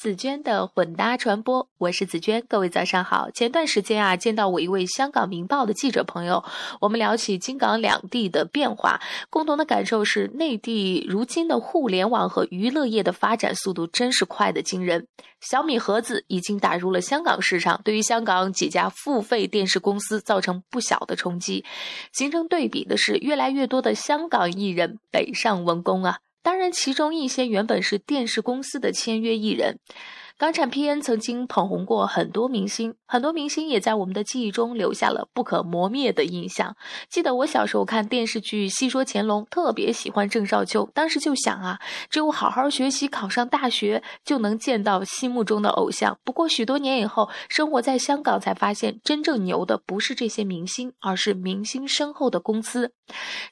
紫娟的混搭传播，我是紫娟，各位早上好。前段时间啊，见到我一位香港《明报》的记者朋友，我们聊起京港两地的变化，共同的感受是，内地如今的互联网和娱乐业的发展速度真是快的惊人。小米盒子已经打入了香港市场，对于香港几家付费电视公司造成不小的冲击。形成对比的是，越来越多的香港艺人北上文工啊。当然，其中一些原本是电视公司的签约艺人。港产片曾经捧红过很多明星，很多明星也在我们的记忆中留下了不可磨灭的印象。记得我小时候看电视剧《戏说乾隆》，特别喜欢郑少秋，当时就想啊，只有好好学习，考上大学，就能见到心目中的偶像。不过许多年以后，生活在香港才发现，真正牛的不是这些明星，而是明星身后的公司。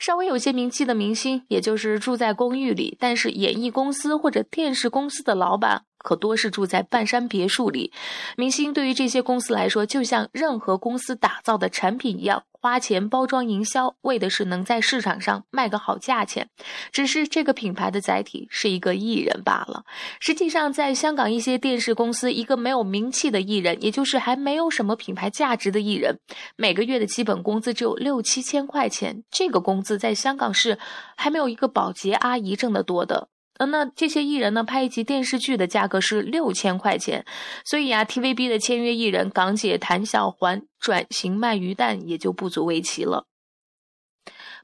稍微有些名气的明星，也就是住在公寓里，但是演艺公司或者电视公司的老板。可多是住在半山别墅里，明星对于这些公司来说，就像任何公司打造的产品一样，花钱包装营销，为的是能在市场上卖个好价钱。只是这个品牌的载体是一个艺人罢了。实际上，在香港一些电视公司，一个没有名气的艺人，也就是还没有什么品牌价值的艺人，每个月的基本工资只有六七千块钱。这个工资在香港是还没有一个保洁阿姨挣得多的。呃，那这些艺人呢，拍一集电视剧的价格是六千块钱，所以啊，TVB 的签约艺人港姐谭小环转型卖鱼蛋也就不足为奇了。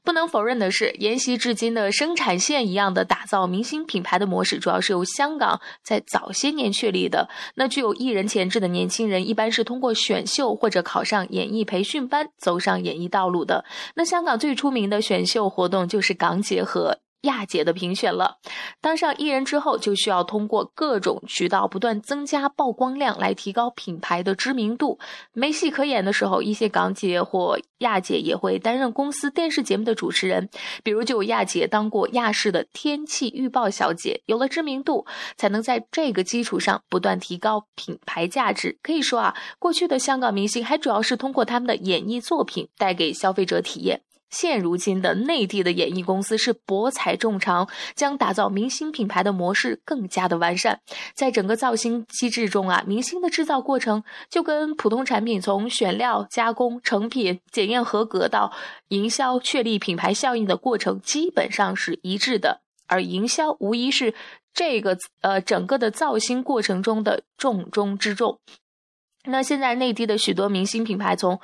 不能否认的是，沿袭至今的生产线一样的打造明星品牌的模式，主要是由香港在早些年确立的。那具有艺人潜质的年轻人，一般是通过选秀或者考上演艺培训班走上演艺道路的。那香港最出名的选秀活动就是港姐和。亚姐的评选了，当上艺人之后，就需要通过各种渠道不断增加曝光量，来提高品牌的知名度。没戏可演的时候，一些港姐或亚姐也会担任公司电视节目的主持人，比如就有亚姐当过亚视的天气预报小姐。有了知名度，才能在这个基础上不断提高品牌价值。可以说啊，过去的香港明星还主要是通过他们的演艺作品带给消费者体验。现如今的内地的演艺公司是博采众长，将打造明星品牌的模式更加的完善。在整个造星机制中啊，明星的制造过程就跟普通产品从选料、加工、成品、检验合格到营销、确立品牌效应的过程基本上是一致的。而营销无疑是这个呃整个的造星过程中的重中之重。那现在内地的许多明星品牌从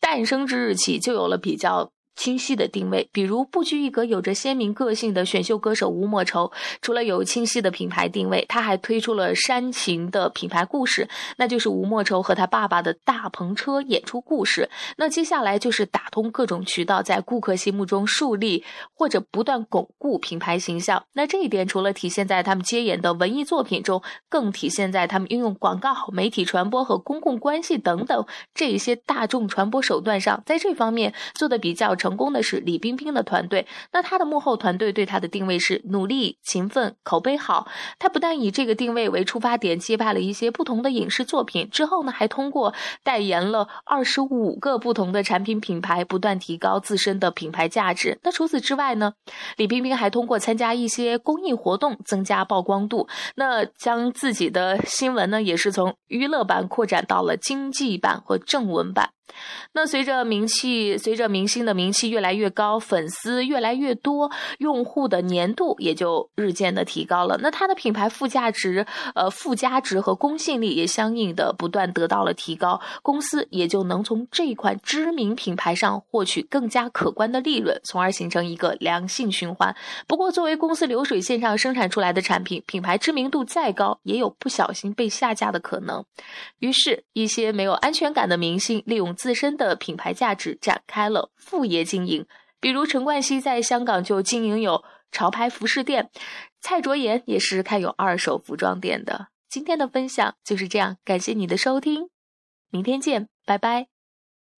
诞生之日起就有了比较。清晰的定位，比如不拘一格、有着鲜明个性的选秀歌手吴莫愁，除了有清晰的品牌定位，他还推出了煽情的品牌故事，那就是吴莫愁和他爸爸的大篷车演出故事。那接下来就是打通各种渠道，在顾客心目中树立或者不断巩固品牌形象。那这一点除了体现在他们接演的文艺作品中，更体现在他们运用广告、媒体传播和公共关系等等这些大众传播手段上，在这方面做的比较。成功的是李冰冰的团队，那他的幕后团队对他的定位是努力、勤奋、口碑好。他不但以这个定位为出发点接拍了一些不同的影视作品，之后呢还通过代言了二十五个不同的产品品牌，不断提高自身的品牌价值。那除此之外呢，李冰冰还通过参加一些公益活动增加曝光度，那将自己的新闻呢也是从娱乐版扩展到了经济版和正文版。那随着名气，随着明星的名气越来越高，粉丝越来越多，用户的粘度也就日渐的提高了。那它的品牌附加值，呃，附加值和公信力也相应的不断得到了提高，公司也就能从这款知名品牌上获取更加可观的利润，从而形成一个良性循环。不过，作为公司流水线上生产出来的产品，品牌知名度再高，也有不小心被下架的可能。于是，一些没有安全感的明星利用。自身的品牌价值展开了副业经营，比如陈冠希在香港就经营有潮牌服饰店，蔡卓妍也是开有二手服装店的。今天的分享就是这样，感谢你的收听，明天见，拜拜。